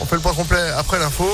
On fait le point complet après l'info.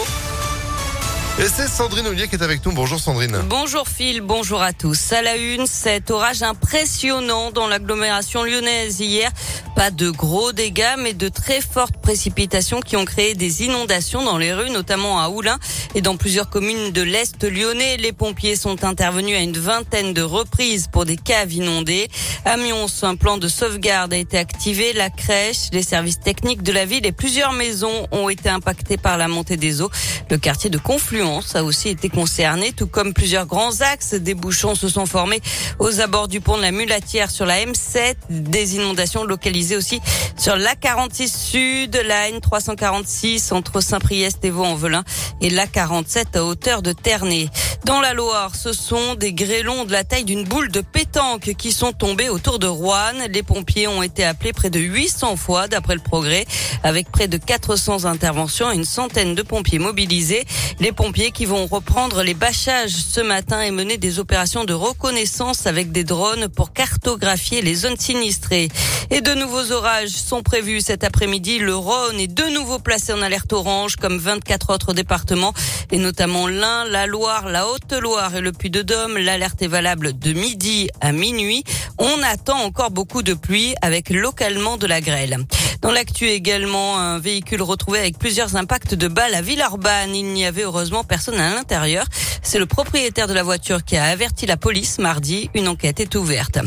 C'est Sandrine Ollier qui est avec nous. Bonjour Sandrine. Bonjour Phil, bonjour à tous. À la une, cet orage impressionnant dans l'agglomération lyonnaise hier. Pas de gros dégâts, mais de très fortes précipitations qui ont créé des inondations dans les rues, notamment à Oulin et dans plusieurs communes de l'Est lyonnais. Les pompiers sont intervenus à une vingtaine de reprises pour des caves inondées. À Mions, un plan de sauvegarde a été activé. La crèche, les services techniques de la ville et plusieurs maisons ont été impactées par la montée des eaux. Le quartier de Confluence a aussi été concerné, tout comme plusieurs grands axes. Des bouchons se sont formés aux abords du pont de la Mulatière sur la M7. Des inondations localisées aussi sur la 46 Sud, la N346 entre Saint-Priest et Vaux-en-Velin et la 47 à hauteur de Ternay. Dans la Loire, ce sont des grêlons de la taille d'une boule de pétanque qui sont tombés autour de Rouen. Les pompiers ont été appelés près de 800 fois d'après le progrès, avec près de 400 interventions et une centaine de pompiers mobilisés. Les pompiers qui vont reprendre les bâchages ce matin et mener des opérations de reconnaissance avec des drones pour cartographier les zones sinistrées. Et de nouveaux orages sont prévus cet après-midi. Le Rhône est de nouveau placé en alerte orange comme 24 autres départements et notamment l'Ain, la Loire, la Haute-Loire et le Puy-de-Dôme. L'alerte est valable de midi à minuit. On attend encore beaucoup de pluie avec localement de la grêle. Dans l'actu également, un véhicule retrouvé avec plusieurs impacts de balles à Villeurbanne. Il n'y avait heureusement personne à l'intérieur. C'est le propriétaire de la voiture qui a averti la police mardi. Une enquête est ouverte.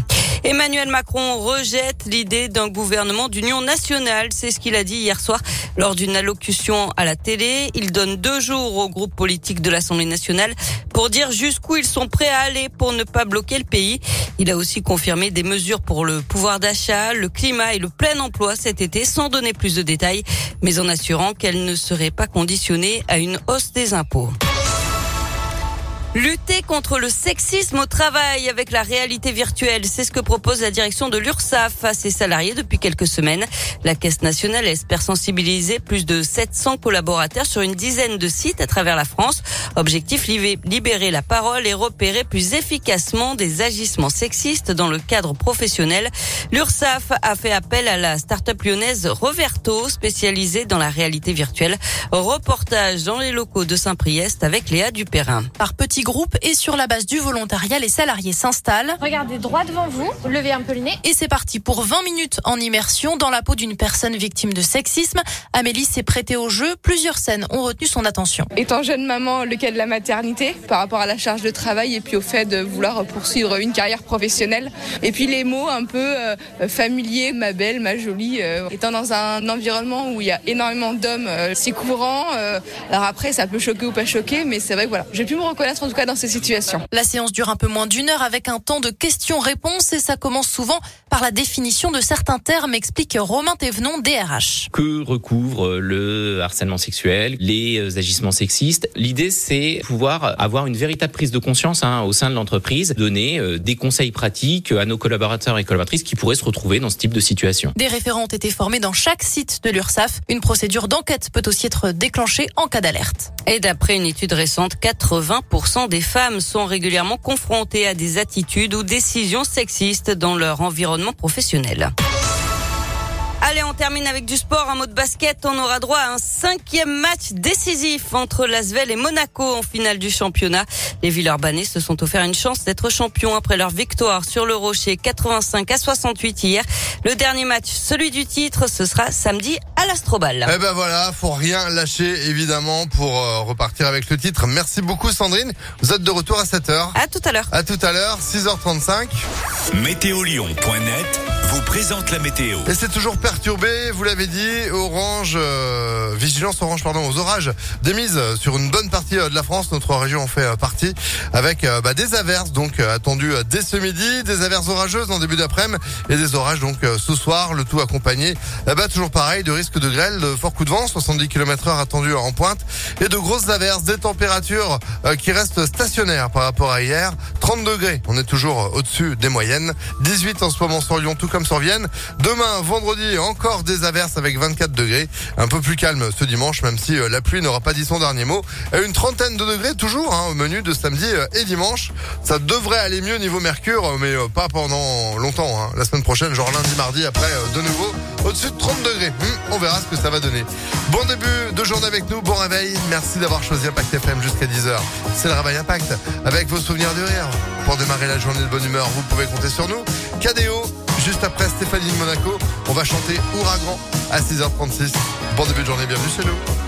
Emmanuel Macron rejette l'idée d'un gouvernement d'union nationale. C'est ce qu'il a dit hier soir lors d'une allocution à la télé. Il donne deux jours au groupe politique de l'Assemblée nationale pour dire jusqu'où ils sont prêts à aller pour ne pas bloquer le pays. Il a aussi confirmé des mesures pour le pouvoir d'achat, le climat et le plein emploi cet été sans donner plus de détails, mais en assurant qu'elles ne seraient pas conditionnées à une hausse des impôts. Lutter contre le sexisme au travail avec la réalité virtuelle, c'est ce que propose la direction de l'URSSAF à ses salariés depuis quelques semaines. La Caisse nationale espère sensibiliser plus de 700 collaborateurs sur une dizaine de sites à travers la France. Objectif, libérer la parole et repérer plus efficacement des agissements sexistes dans le cadre professionnel. L'URSSAF a fait appel à la start-up lyonnaise Reverto, spécialisée dans la réalité virtuelle. Reportage dans les locaux de Saint-Priest avec Léa Dupérin. Par groupe et sur la base du volontariat, les salariés s'installent. Regardez droit devant vous, levez un peu le nez. Et c'est parti pour 20 minutes en immersion dans la peau d'une personne victime de sexisme. Amélie s'est prêtée au jeu. Plusieurs scènes ont retenu son attention. Étant jeune maman, le cas de la maternité, par rapport à la charge de travail et puis au fait de vouloir poursuivre une carrière professionnelle. Et puis les mots un peu euh, familiers, ma belle, ma jolie. Euh, étant dans un environnement où il y a énormément d'hommes, euh, c'est courant. alors après, ça peut choquer ou pas choquer, mais c'est vrai que voilà, j'ai pu me reconnaître en tout cas dans ces situations. La séance dure un peu moins d'une heure avec un temps de questions-réponses et ça commence souvent par la définition de certains termes, explique Romain Thévenon, DRH. Que recouvre le harcèlement sexuel, les agissements sexistes? L'idée, c'est pouvoir avoir une véritable prise de conscience hein, au sein de l'entreprise, donner euh, des conseils pratiques à nos collaborateurs et collaboratrices qui pourraient se retrouver dans ce type de situation. Des référents ont été formés dans chaque site de l'URSSAF. Une procédure d'enquête peut aussi être déclenchée en cas d'alerte. Et d'après une étude récente, 80% des femmes sont régulièrement confrontées à des attitudes ou décisions sexistes dans leur environnement professionnel. Allez, on termine avec du sport. Un mot de basket. On aura droit à un cinquième match décisif entre Lasvel et Monaco en finale du championnat. Les Villeurbanais se sont offert une chance d'être champions après leur victoire sur le Rocher 85 à 68 hier. Le dernier match, celui du titre, ce sera samedi à l'Astrobal. Eh ben voilà, faut rien lâcher évidemment pour euh, repartir avec le titre. Merci beaucoup Sandrine. Vous êtes de retour à 7h. À tout à l'heure. À tout à l'heure, 6h35. Météolion.net vous présente la météo. Et c'est toujours perturbé, vous l'avez dit, orange, euh, vigilance orange pardon, aux orages des mises sur une bonne partie euh, de la France. Notre région en fait partie avec bah, des averses donc attendues dès ce midi, des averses orageuses en début d'après-midi et des orages donc ce soir, le tout accompagné bah, toujours pareil de risque de grêle, de forts coups de vent, 70 km heure attendu en pointe et de grosses averses, des températures qui restent stationnaires par rapport à hier. 30 degrés. On est toujours au-dessus des moyennes. 18 en ce moment sur Lyon, tout comme sur Vienne. Demain, vendredi, encore des averses avec 24 degrés. Un peu plus calme ce dimanche, même si euh, la pluie n'aura pas dit son dernier mot. Une trentaine de degrés toujours hein, au menu de samedi euh, et dimanche. Ça devrait aller mieux niveau mercure, mais euh, pas pendant longtemps. Hein. La semaine prochaine, genre lundi, mardi, après de nouveau au-dessus de 30 degrés. Hum, on verra ce que ça va donner. Bon début de journée avec nous, bon réveil. Merci d'avoir choisi Impact FM jusqu'à 10h. C'est le Réveil Impact avec vos souvenirs de rire. Pour démarrer la journée de bonne humeur, vous pouvez compter sur nous. KDO, juste après Stéphanie de Monaco, on va chanter Ouragan à 6h36. Bon début de journée, bienvenue chez nous.